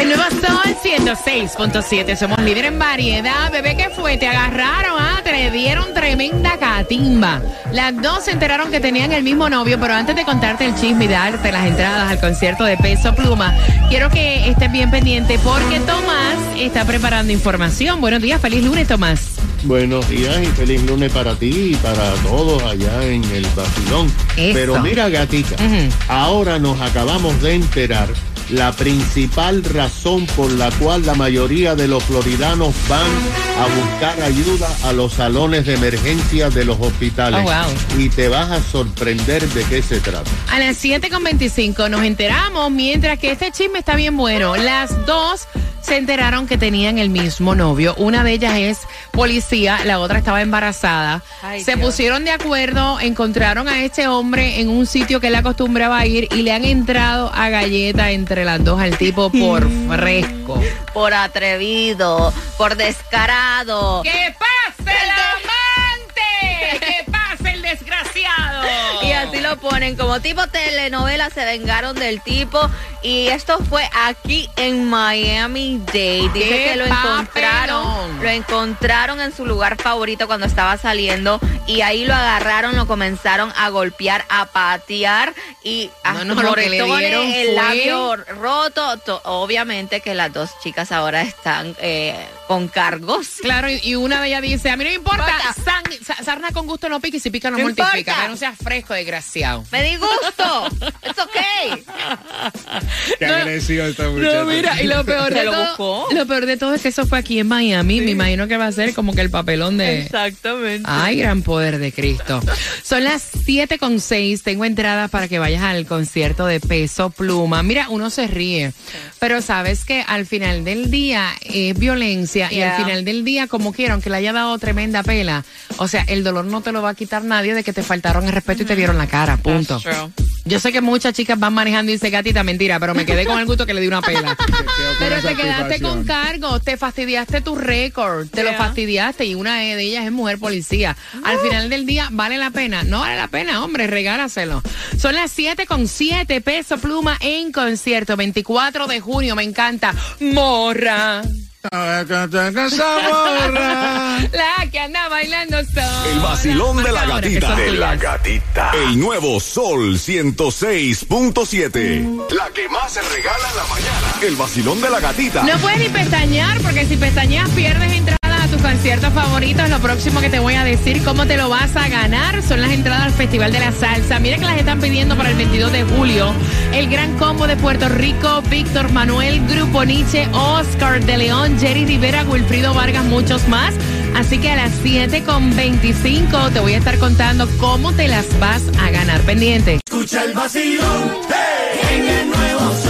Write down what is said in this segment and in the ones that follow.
El nuevo Sol 106.7. Somos líder en variedad. Bebé, ¿qué fue? Te agarraron, ah, te dieron tremenda catimba. Las dos se enteraron que tenían el mismo novio, pero antes de contarte el chisme y darte las entradas al concierto de Peso Pluma, quiero que estés bien pendiente porque Tomás está preparando información. Buenos días, feliz lunes, Tomás. Buenos días y feliz lunes para ti y para todos allá en el vacilón. Eso. Pero mira, gatita, ahora nos acabamos de enterar la principal razón por la cual la mayoría de los floridanos van a buscar ayuda a los salones de emergencia de los hospitales. Oh, wow. Y te vas a sorprender de qué se trata. A las 7.25 nos enteramos, mientras que este chisme está bien bueno. Las dos se enteraron que tenían el mismo novio. Una de ellas es policía, la otra estaba embarazada. Ay, se Dios. pusieron de acuerdo, encontraron a este hombre en un sitio que él acostumbraba a ir y le han entrado a galleta entre las dos al tipo por fresco. por atrevido, por descarado. ¡Que pase el amante! ¡Que pase el desgraciado! Y así lo ponen, como tipo telenovela, se vengaron del tipo. Y esto fue aquí en Miami Dade. Dice ¡Qué que lo encontraron, lo encontraron en su lugar favorito cuando estaba saliendo. Y ahí lo agarraron, lo comenzaron a golpear, a patear. Y No, no, lo que le dieron el fue- labio roto. To- Obviamente que las dos chicas ahora están eh, con cargos. Claro, y- y una de ellas dice, a mí no me importa, san- sarna con gusto no pica y si pica no, No mortifica, importa. que no seas fresco, desgraciado. Me di gusto. It's okay. Qué No, agresivo esta No, muchacha. mira, y lo peor de lo todo, buscó. lo peor de todo es que eso fue aquí en Miami, me imagino que va a ser como que el papelón de... Exactamente. Ay, gran poder de Cristo. Son las 7 con 6. Tengo entradas para que vayas al concierto de Peso Pluma. Mira, uno se ríe, pero sabes que al final del día es violencia y al final del día, como quiera, aunque le haya dado tremenda pela, o sea, el dolor no te lo va a quitar nadie de que te faltaron el respeto y te dieron la cara. Punto. Yo sé que muchas chicas van manejando y dicen gatita, mentira, pero me quedé con el gusto que le di una pela. Pero te quedaste con cargo, te fastidiaste tu récord, te lo fastidiaste y una de ellas es mujer policía. Al final del día, ¿vale la pena? No vale la pena, hombre, regálaselo. Son las 7 con 7 pesos pluma en concierto, 24 de junio, me encanta. Morra, la que anda bailando sola. El vacilón de la gatita. De la gatita. El nuevo Sol 106.7. La que más se regala en la mañana. El vacilón de la gatita. No puedes ni pestañear porque si pestañeas pierdes entradas a tus conciertos favoritos. Lo próximo que te voy a decir cómo te lo vas a ganar son las entradas al Festival de la Salsa. Mira que las están pidiendo para el 22 de julio. El Gran Combo de Puerto Rico, Víctor Manuel, Grupo Nietzsche, Oscar de León, Jerry Rivera, Wilfrido Vargas, muchos más. Así que a las 7 con 25 te voy a estar contando cómo te las vas a ganar. Pendiente. Escucha el vacilón en el nuevo sol.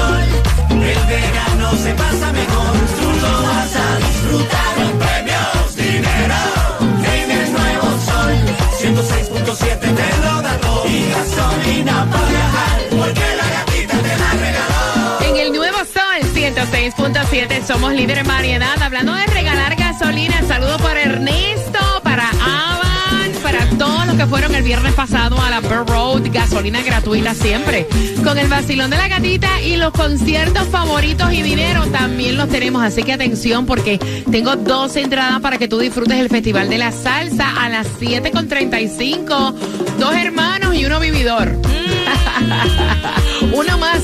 106.7 somos líder en variedad. Hablando de regalar gasolina, saludo para Ernesto, para Avan, para todos los que fueron el viernes pasado a la Burr Road. Gasolina gratuita siempre. Con el vacilón de la gatita y los conciertos favoritos y dinero también los tenemos. Así que atención porque tengo dos entradas para que tú disfrutes el Festival de la Salsa a las 7.35. Dos hermanos y uno vividor. Uno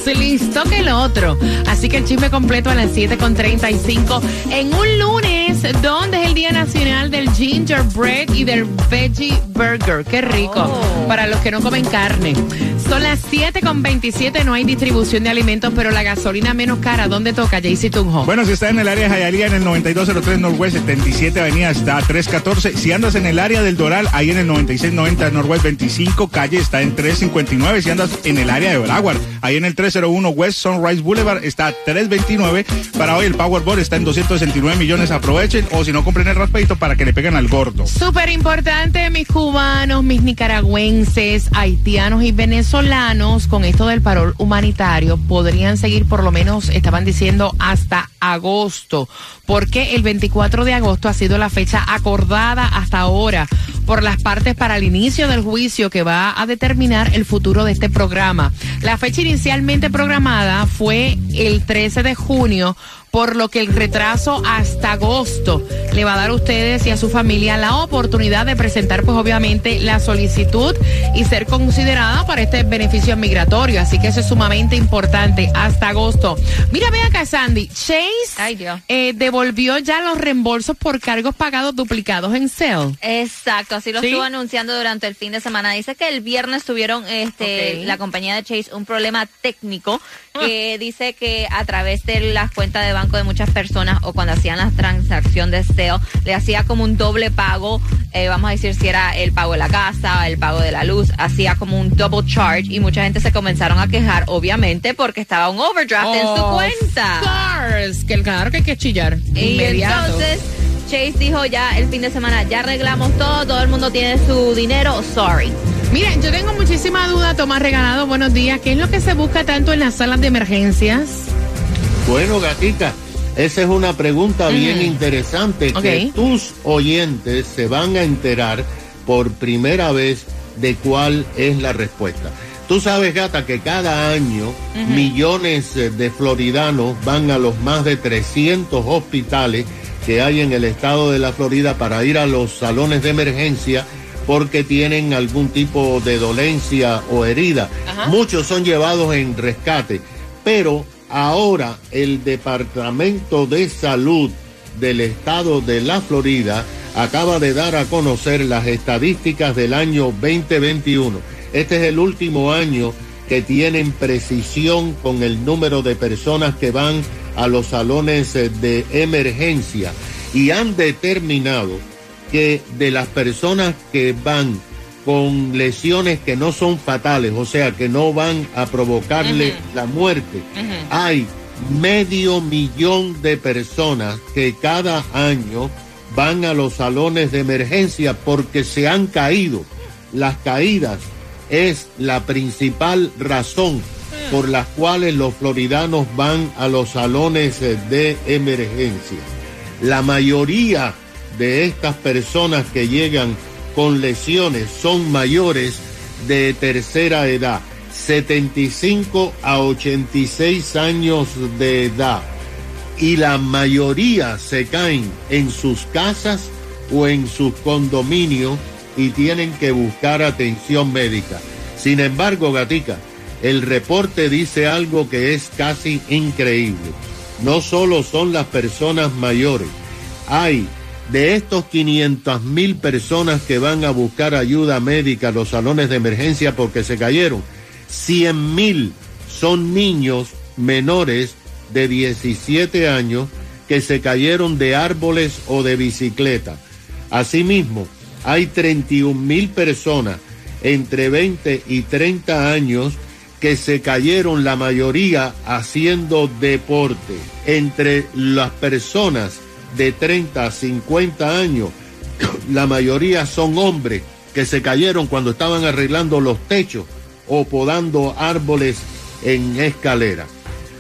más listo que el otro. Así que el chisme completo a las 7.35 en un lunes donde es el Día Nacional del Gingerbread y del Veggie Burger. Qué rico. Oh. Para los que no comen carne. Son las 7.27, no hay distribución de alimentos, pero la gasolina menos cara. ¿Dónde toca, Jaycee Tunjo? Bueno, si está en el área de Jayalía, en el 9203 Norwest 77 Avenida, está a 314. Si andas en el área del Doral, ahí en el 9690 Norwest 25 Calle, está en 359. Si andas en el área de Broward, ahí en el 301 West Sunrise Boulevard, está a 329. Para hoy el Powerball está en 269 millones. Aprovechen, o si no, compren el raspadito para que le peguen al gordo. Súper importante, mis cubanos, mis nicaragüenses, haitianos y venezolanos venezolanos con esto del parol humanitario podrían seguir por lo menos, estaban diciendo, hasta agosto, porque el 24 de agosto ha sido la fecha acordada hasta ahora por las partes para el inicio del juicio que va a determinar el futuro de este programa. La fecha inicialmente programada fue el 13 de junio, por lo que el retraso hasta agosto le va a dar a ustedes y a su familia la oportunidad de presentar, pues obviamente, la solicitud y ser considerada para este beneficio migratorio. Así que eso es sumamente importante hasta agosto. Mira, ve acá, Sandy. Chase Ay, eh, devolvió ya los reembolsos por cargos pagados duplicados en Cell. Exacto, así lo ¿Sí? estuvo anunciando durante el fin de semana. Dice que el viernes tuvieron este, la compañía de Chase un problema técnico que dice que a través de las cuentas de banco de muchas personas o cuando hacían la transacción de SEO le hacía como un doble pago, eh, vamos a decir si era el pago de la casa, el pago de la luz, hacía como un double charge y mucha gente se comenzaron a quejar, obviamente, porque estaba un overdraft en su cuenta. que claro que hay que chillar. Y Inmediato. entonces Chase dijo ya el fin de semana, ya arreglamos todo, todo el mundo tiene su dinero, sorry. Mira, yo tengo muchísima duda, Tomás Regalado, buenos días. ¿Qué es lo que se busca tanto en las salas de emergencias? Bueno, gatita, esa es una pregunta bien interesante que tus oyentes se van a enterar por primera vez de cuál es la respuesta. Tú sabes, gata, que cada año millones eh, de floridanos van a los más de 300 hospitales que hay en el estado de la Florida para ir a los salones de emergencia porque tienen algún tipo de dolencia o herida. Muchos son llevados en rescate, pero ahora el Departamento de Salud del estado de la Florida acaba de dar a conocer las estadísticas del año 2021. Este es el último año que tienen precisión con el número de personas que van a los salones de emergencia y han determinado que de las personas que van con lesiones que no son fatales, o sea, que no van a provocarle la muerte, hay medio millón de personas que cada año van a los salones de emergencia porque se han caído. Las caídas es la principal razón por las cuales los floridanos van a los salones de emergencia. La mayoría de estas personas que llegan con lesiones son mayores de tercera edad, 75 a 86 años de edad. Y la mayoría se caen en sus casas o en sus condominios y tienen que buscar atención médica. Sin embargo, gatica, el reporte dice algo que es casi increíble. No solo son las personas mayores, hay de estos 500 mil personas que van a buscar ayuda médica a los salones de emergencia porque se cayeron, 100 mil son niños menores de 17 años que se cayeron de árboles o de bicicleta. Asimismo, hay 31 mil personas entre 20 y 30 años que se cayeron la mayoría haciendo deporte. Entre las personas de 30 a 50 años, la mayoría son hombres que se cayeron cuando estaban arreglando los techos o podando árboles en escalera.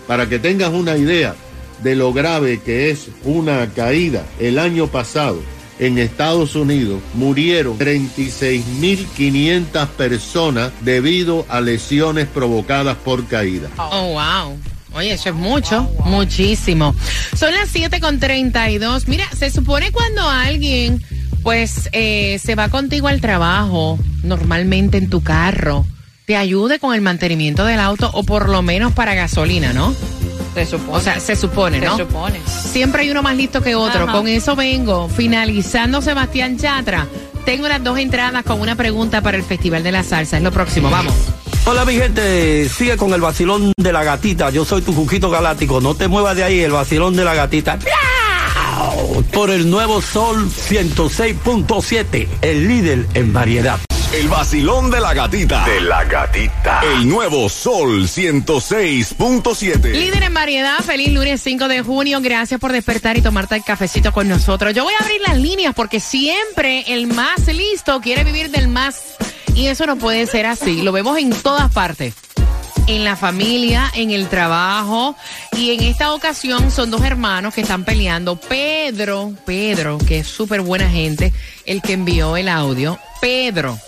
Para que tengas una idea de lo grave que es una caída, el año pasado en Estados Unidos murieron 36.500 personas debido a lesiones provocadas por caída. Oh, wow. Oye, eso es mucho, muchísimo. Son las 7 con 32. Mira, se supone cuando alguien, pues, eh, se va contigo al trabajo, normalmente en tu carro, te ayude con el mantenimiento del auto o por lo menos para gasolina, ¿no? Se supone. O sea, se supone, ¿no? se supone. Siempre hay uno más listo que otro. Ajá. Con eso vengo, finalizando Sebastián Yatra. Tengo las dos entradas con una pregunta para el Festival de la Salsa. Es lo próximo, vamos. Hola mi gente, sigue con el vacilón de la gatita. Yo soy tu Juquito Galáctico. No te muevas de ahí, el vacilón de la gatita. Por el nuevo Sol 106.7, el líder en variedad. El vacilón de la gatita. De la gatita. El nuevo Sol 106.7. Líder en variedad, feliz lunes 5 de junio. Gracias por despertar y tomarte el cafecito con nosotros. Yo voy a abrir las líneas porque siempre el más listo quiere vivir del más Y eso no puede ser así. Lo vemos en todas partes. En la familia, en el trabajo. Y en esta ocasión son dos hermanos que están peleando. Pedro, Pedro, que es súper buena gente, el que envió el audio. Pedro,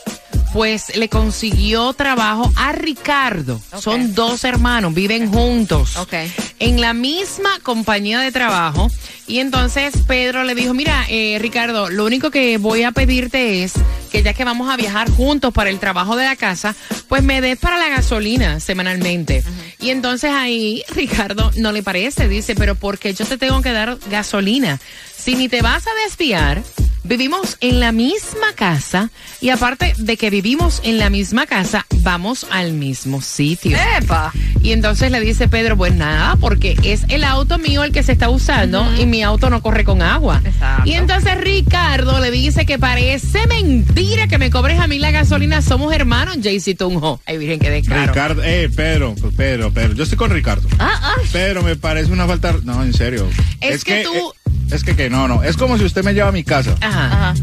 pues le consiguió trabajo a Ricardo. Son dos hermanos, viven juntos. Ok. En la misma compañía de trabajo. Y entonces Pedro le dijo, mira, eh, Ricardo, lo único que voy a pedirte es que ya que vamos a viajar juntos para el trabajo de la casa, pues me des para la gasolina semanalmente. Y entonces ahí Ricardo no le parece, dice, pero ¿por qué yo te tengo que dar gasolina? Si ni te vas a desviar, Vivimos en la misma casa y aparte de que vivimos en la misma casa, vamos al mismo sitio. ¡Epa! Y entonces le dice Pedro, pues nada, porque es el auto mío el que se está usando y mi auto no corre con agua. Exacto. Y entonces Ricardo le dice que parece mentira que me cobres a mí la gasolina, somos hermanos, Jaycee Tunjo. Ay, virgen, que descaro. Ricardo, eh, Pedro, Pedro, Pedro. Yo estoy con Ricardo. Ah, ah. Pero me parece una falta. No, en serio. Es que tú- eh, es que, que no, no. Es como si usted me lleva a mi casa. Ajá. Ajá.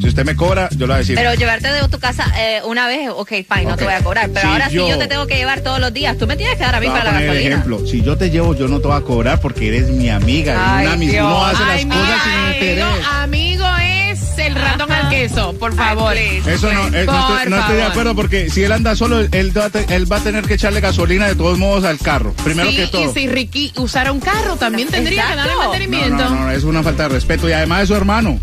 Si usted me cobra, yo le voy a decir. Pero llevarte de tu casa eh, una vez, ok, fine, no Ok. te voy a cobrar. Pero Si ahora yo- si yo te tengo que llevar todos los días, tú me tienes que dar a mí a para la gasolina. ejemplo. Si yo te llevo, yo no te voy a cobrar porque eres mi amiga. y Ay, una Dios. uno hace Ay, las cosas sin interés. amigo, amigo es el ratón al queso, por favor. Eso no, eh, no, estoy, no estoy de acuerdo porque si él anda solo, él va, a te- él va a tener que echarle gasolina de todos modos al carro. Primero Sí, que todo. y si Ricky usara un carro, también tendría que darle Exacto. No, mantenimiento. no, no, es una falta de respeto y además es su hermano.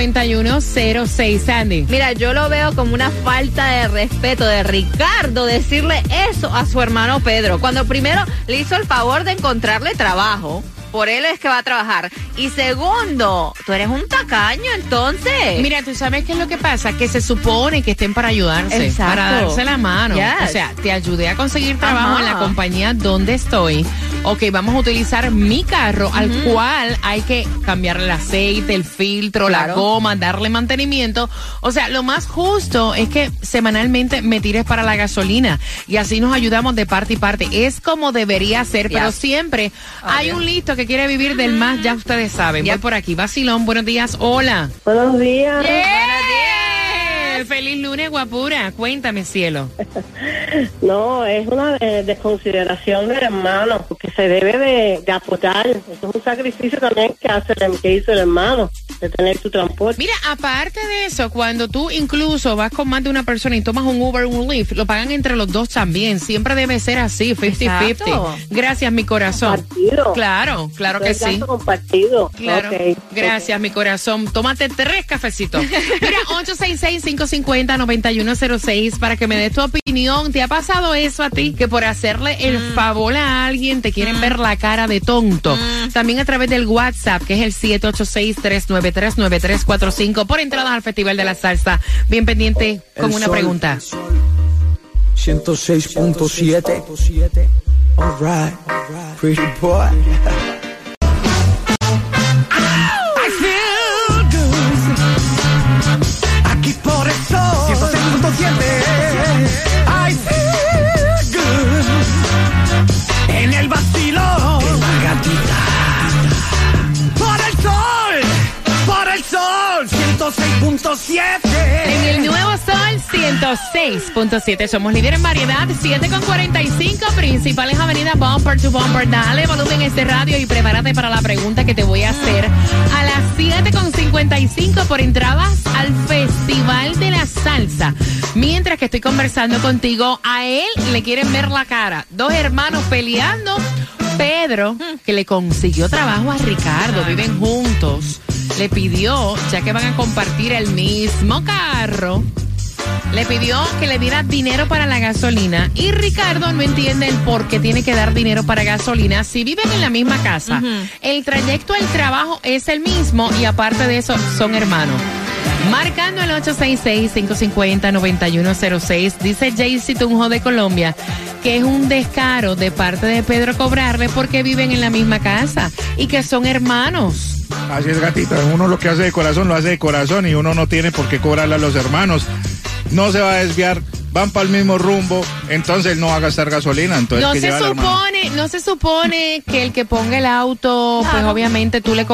866-550-9106, Sandy. Mira, yo lo veo como una falta de respeto de Ricardo decirle eso a su hermano Pedro, cuando primero le hizo el favor de encontrarle trabajo. Por él es que va a trabajar. Y segundo, tú eres un tacaño entonces. Mira, tú sabes qué es lo que pasa, que se supone que estén para ayudarse, Exacto. para darse la mano. Yes. O sea, te ayudé a conseguir trabajo Ajá. en la compañía donde estoy. Ok, vamos a utilizar mi carro, al cual hay que cambiarle el aceite, el filtro, la goma, darle mantenimiento. O sea, lo más justo es que semanalmente me tires para la gasolina y así nos ayudamos de parte y parte. Es como debería ser, pero siempre hay un listo que quiere vivir del más, ya ustedes saben. Ya. Voy por aquí. Vacilón, buenos días. Hola. Buenos días. Feliz lunes, guapura. Cuéntame, cielo. No, es una eh, desconsideración del hermano, porque se debe de, de apoyar. Eso es un sacrificio también que hace el- que hizo el hermano, de tener su transporte. Mira, aparte de eso, cuando tú incluso vas con más de una persona y tomas un Uber o un Lyft, lo pagan entre los dos también. Siempre debe ser así, 50-50. Exacto. Gracias, mi corazón. Compartido. Claro, claro que gasto sí. compartido. Claro. Ok. Gracias, mi corazón. Tómate tres cafecitos. Mira, 866-550-9106 para que me des tu opinión. ¿Te ha pasado eso a ti? Que por hacerle el Mm. favor a alguien te quieren ver la cara de tonto. Mm. También a través del WhatsApp, que es el 786-393-9345 por entradas al Festival de la Salsa. Bien pendiente con El una sol. pregunta. 106.7. All right. Pretty boy. 106.7 somos líder en variedad, 7 con 45 principales avenidas Bumper to Bumper. Dale volumen a este radio y prepárate para la pregunta que te voy a hacer a las 7 con 55 por entradas al Festival de la Salsa. Mientras que estoy conversando contigo, a él le quieren ver la cara. Dos hermanos peleando. Pedro, que le consiguió trabajo a Ricardo, viven juntos, le pidió, ya que van a compartir el mismo carro, le pidió que le diera dinero para la gasolina y Ricardo no entiende el por qué tiene que dar dinero para gasolina si viven en la misma casa. El trayecto al trabajo es el mismo y aparte de eso son hermanos. Marcando el 866-550-9106, dice Jaycee Tunjo de Colombia que es un descaro de parte de Pedro cobrarle porque viven en la misma casa y que son hermanos. Así es, gatita. Uno lo que hace de corazón lo hace de corazón y uno no tiene por qué cobrarle a los hermanos. No se va a desviar, van para el mismo rumbo, entonces él no va a gastar gasolina. Entonces, No se supone, no se supone que el que ponga el auto, pues obviamente tú le,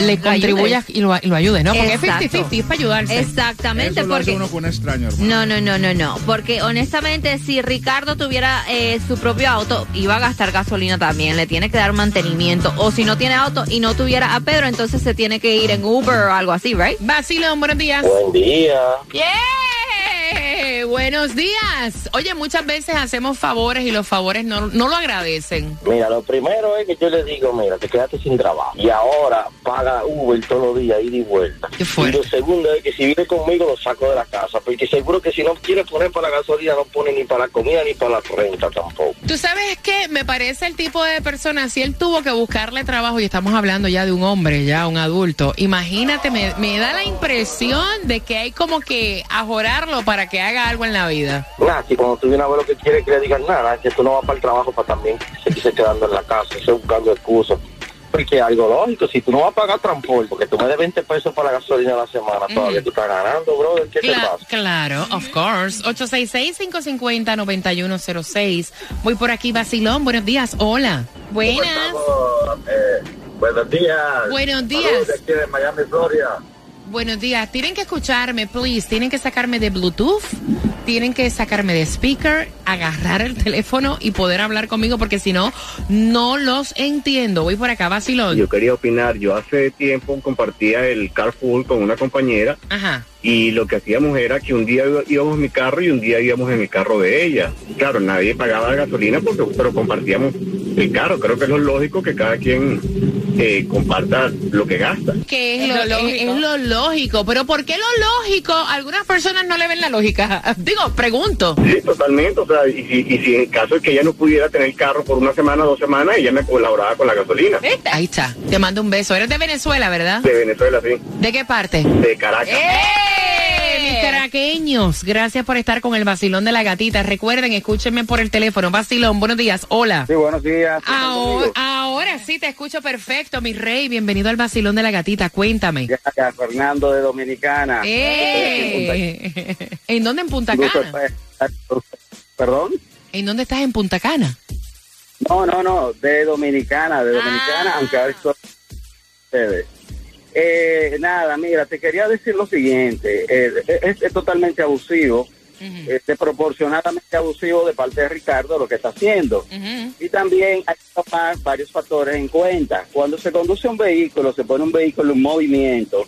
le contribuyas y lo, y lo ayudes, ¿no? Porque Exacto. es 50-50, es para ayudarse. Exactamente, Eso lo hace porque... uno con un extraño, hermano. No, no, no, no, no. Porque honestamente, si Ricardo tuviera eh, su propio auto, iba a gastar gasolina también. Le tiene que dar mantenimiento. O si no tiene auto y no tuviera a Pedro, entonces se tiene que ir en Uber o algo así, ¿right? Basilón, buenos días. Buen día. Yeah. Buenos días. Oye, muchas veces hacemos favores y los favores no, no lo agradecen. Mira, lo primero es que yo le digo, mira, te quedaste sin trabajo. Y ahora paga Uber todos los días, ida y vuelta. Qué Y fuerte. lo segundo es que si viene conmigo lo saco de la casa. Porque seguro que si no quiere poner para la gasolina, no pone ni para la comida ni para la renta tampoco. Tú sabes que me parece el tipo de persona, si él tuvo que buscarle trabajo, y estamos hablando ya de un hombre, ya un adulto, imagínate, me, me da la impresión de que hay como que ajorarlo para que haga algo en la vida. Nada, si cuando tú vienes a ver lo que quiere que le digan nada, que tú no vas para el trabajo para también seguirse quedando en la casa, se buscando excusas. Porque es algo lógico, si tú no vas a pagar transporte, porque tú me des 20 pesos para la gasolina a la semana, todavía tú estás ganando, brother, ¿qué te Cla- pasa? claro, of course. 866-550-9106. Voy por aquí, Basilón. Buenos días. Hola. Buenas. Eh, buenos días. Buenos días. Aquí de Miami, Florida. Buenos días. Tienen que escucharme, please. Tienen que sacarme de Bluetooth. Tienen que sacarme de speaker, agarrar el teléfono y poder hablar conmigo porque si no, no los entiendo. Voy por acá, Basilón. Yo quería opinar, yo hace tiempo compartía el carpool con una compañera Ajá. Y lo que hacíamos era que un día íbamos en mi carro y un día íbamos en el carro de ella. Claro, nadie pagaba la gasolina porque, pero compartíamos el carro. Creo que es lo lógico que cada quien eh, comparta lo que gasta. Que es, lo, es- es lo lógico. Pero ¿por qué lo lógico? Algunas personas no le ven la lógica. Digo, pregunto. Sí, totalmente. O sea, y si, y si en caso de que ella no pudiera tener carro por una semana, dos semanas, ella me colaboraba con la gasolina. Ahí está. Te mando un beso. Eres de Venezuela, ¿verdad? De Venezuela, sí. ¿De qué parte? De Caracas. ¡Eh! Mis caraqueños, gracias por estar con el vacilón de la gatita. Recuerden, escúchenme por el teléfono. Vacilón, buenos días. Hola. Sí, buenos días. Ahora, ahora sí te escucho perfecto, mi rey. Bienvenido al vacilón de la gatita. Cuéntame. Acá, Fernando de Dominicana. ¡Eh! ¿En dónde en Punta Cana? ¿Perdón? ¿En dónde estás en Punta Cana? No, no, no, de Dominicana, de Dominicana, aunque ahora estoy ustedes. Eh, nada, mira, te quería decir lo siguiente, eh, es, es totalmente abusivo, eh, desproporcionadamente abusivo de parte de Ricardo lo que está haciendo. Y también hay que tomar varios factores en cuenta. Cuando se conduce un vehículo, se pone un vehículo en movimiento,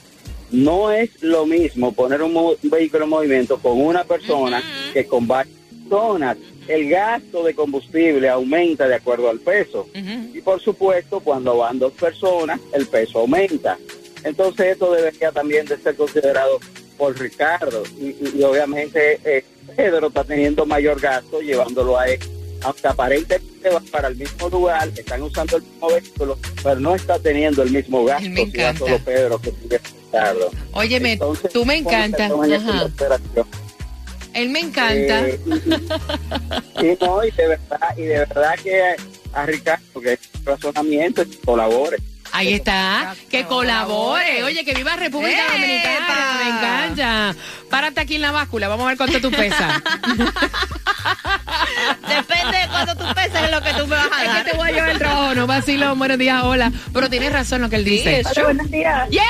no es lo mismo poner un, mo- un vehículo en movimiento con una persona que con varias personas. El gasto de combustible aumenta de acuerdo al peso. Y por supuesto, cuando van dos personas, el peso aumenta. Entonces esto debería también de ser considerado por Ricardo. Y, y- y obviamente eh, Pedro está teniendo mayor gasto llevándolo a él. Aunque aparentemente van para el mismo lugar, están usando el mismo vehículo, pero no está teniendo el mismo gasto me si va encanta. solo Pedro que sigue Ricardo. Óyeme, Entonces, tú me supone que encanta. tomen eso en Ajá. consideración. Él me encanta. Eh, y, y no, y de verdad, y de verdad que a Ricardo, que es razonamiento, colabore. Ahí está, que colabore. Oye, que viva República ¡Epa! Dominicana, me encanta. Párate aquí en la báscula, vamos a ver cuánto tú pesas. Depende de cuánto tú peses es lo que tú me vas a Es dar. que te voy a llevar el trabajo, no vacilón, buenos días, hola. Pero tienes razón lo que él dice. es true. buenos días. ¡Yeah!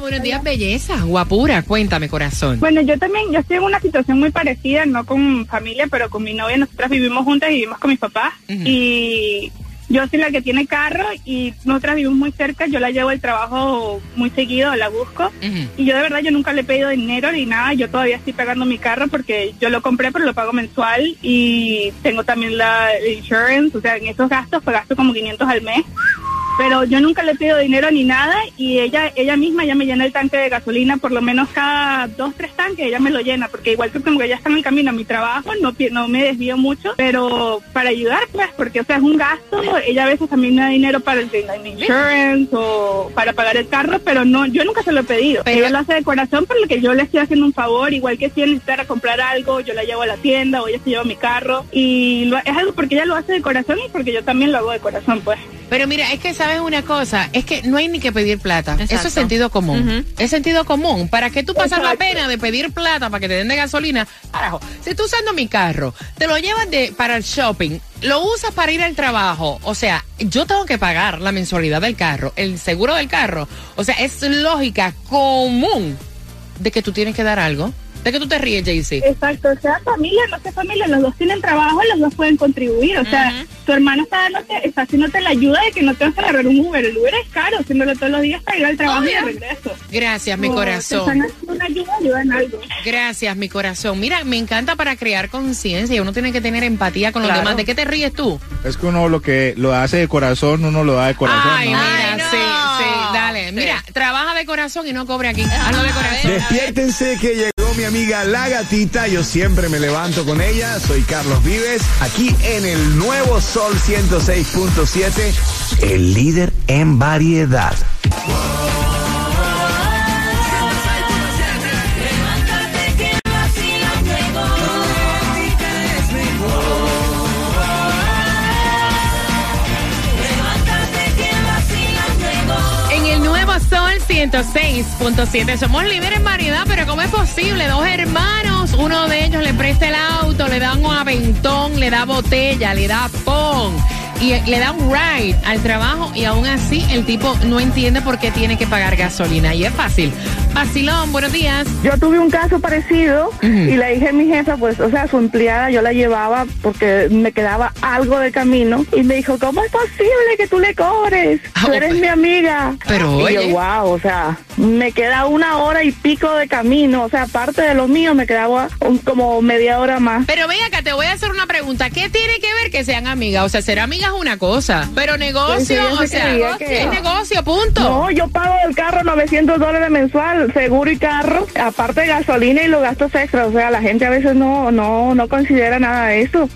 Buenos días, belleza, guapura, cuéntame, corazón. Bueno, yo también, yo estoy en una situación muy parecida, no con familia, pero con mi novia. Nosotras vivimos juntas y vivimos con mis papás. Y yo soy la que tiene carro y nosotras vivimos muy cerca. Yo la llevo al trabajo muy seguido, la busco. Y yo de verdad, yo nunca le he pedido dinero ni nada. Yo todavía estoy pagando mi carro porque yo lo compré, pero lo pago mensual. Y tengo también la insurance. O sea, en esos gastos, pues gasto como 500 al mes. Pero yo nunca le pido dinero ni nada y ella ella misma ya me llena el tanque de gasolina por lo menos cada dos tres tanques ella me lo llena porque igual que como ella está en el camino a mi trabajo no no me desvío mucho pero para ayudar pues porque o sea es un gasto ella a veces también me da dinero para el insurance o para pagar el carro pero no yo nunca se lo he pedido. Ella lo hace de corazón por lo que yo le estoy haciendo un favor igual que si ella necesitara comprar algo yo la llevo a la tienda o ella se lleva mi carro y lo- es algo porque ella lo hace de corazón y porque yo también lo hago de corazón pues Pero mira, es que sabes una cosa, es que no hay ni que pedir plata. Eso es sentido común. Es sentido común. ¿Para qué tú pasas la pena de pedir plata para que te den de gasolina? Carajo, si tú usando mi carro, te lo llevas de, para el shopping, lo usas para ir al trabajo. O sea, yo tengo que pagar la mensualidad del carro, el seguro del carro. O sea, es lógica común de que tú tienes que dar algo. ¿De que tú te ríes, Jaycee? Exacto, sea familia, no sea familia, los dos tienen trabajo, los dos pueden contribuir. O sea, tu hermano está, dándote, está haciéndote la ayuda de que no te vas a agarrar un Uber. El Uber es caro, haciéndolo todos los días para ir al trabajo y de regreso. Gracias, mi corazón. están haciendo una ayuda, ayuda en algo. Gracias, mi corazón. Mira, me encanta para crear conciencia. Uno tiene que tener empatía con los Claro. demás. ¿De qué te ríes tú? Es que uno lo que lo hace de corazón, uno lo da de corazón. Ay, ¿no? mira, Ay, no. sí, sí, dale. Mira, trabaja de corazón y no cobre aquí. Hazlo de corazón. Despiértense que llegó mi amiga La Gatita. Yo siempre me levanto con ella. Soy Carlos Vives, aquí en el nuevo Sol 106.7, el líder en variedad. 106.7 somos líderes en variedad, pero ¿cómo es posible? Dos hermanos, uno de ellos le presta el auto, le da un aventón, le da botella, le da pon y le da un ride al trabajo y aún así el tipo no entiende por qué tiene que pagar gasolina. Y es fácil. Vacilón, buenos días. Yo tuve un caso parecido y le dije a mi jefa, pues, o sea, su empleada, yo la llevaba porque me quedaba algo de camino y me dijo, ¿cómo es posible que tú le cobres? Tú eres mi amiga. Pero, y yo, wow, o sea, me queda una hora y pico de camino, o sea, aparte de lo mío, me quedaba un- como media hora más. Pero ven acá, te voy a hacer una pregunta. ¿Qué tiene que ver que sean amigas? O sea, ser amigas es una cosa, pero negocio, o se sea, que- es negocio, punto. No, yo pago el carro 900 dólares mensual, seguro y carro, aparte de gasolina y los gastos extras. O sea, la gente a veces no, no, no considera nada de eso.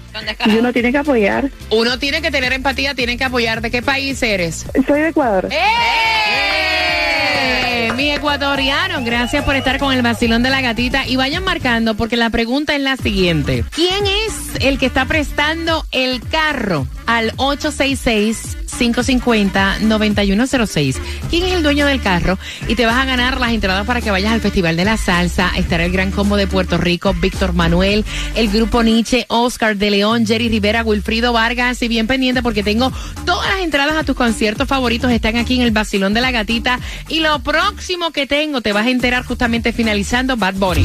Y uno tiene que apoyar. Uno tiene que tener empatía, tiene que apoyar. ¿De qué país eres? Soy de Ecuador. ¡Eh! Mi ecuatoriano, gracias por estar con el vacilón de la gatita. Y vayan marcando porque la pregunta es la siguiente. ¿Quién es el que está prestando el carro al 866-550-9106? ¿Quién es el dueño del carro? Y te vas a ganar las entradas para que vayas al Festival de la Salsa. Estará el Gran Combo de Puerto Rico, Víctor Manuel, el Grupo Nietzsche, Oscar de León, Jerry Rivera, Wilfrido Vargas. Y bien pendiente porque tengo todas las entradas a tus conciertos favoritos. Están aquí en el Vacilón de la Gatita. Y lo próximo que tengo, te vas a enterar justamente finalizando Bad Bunny.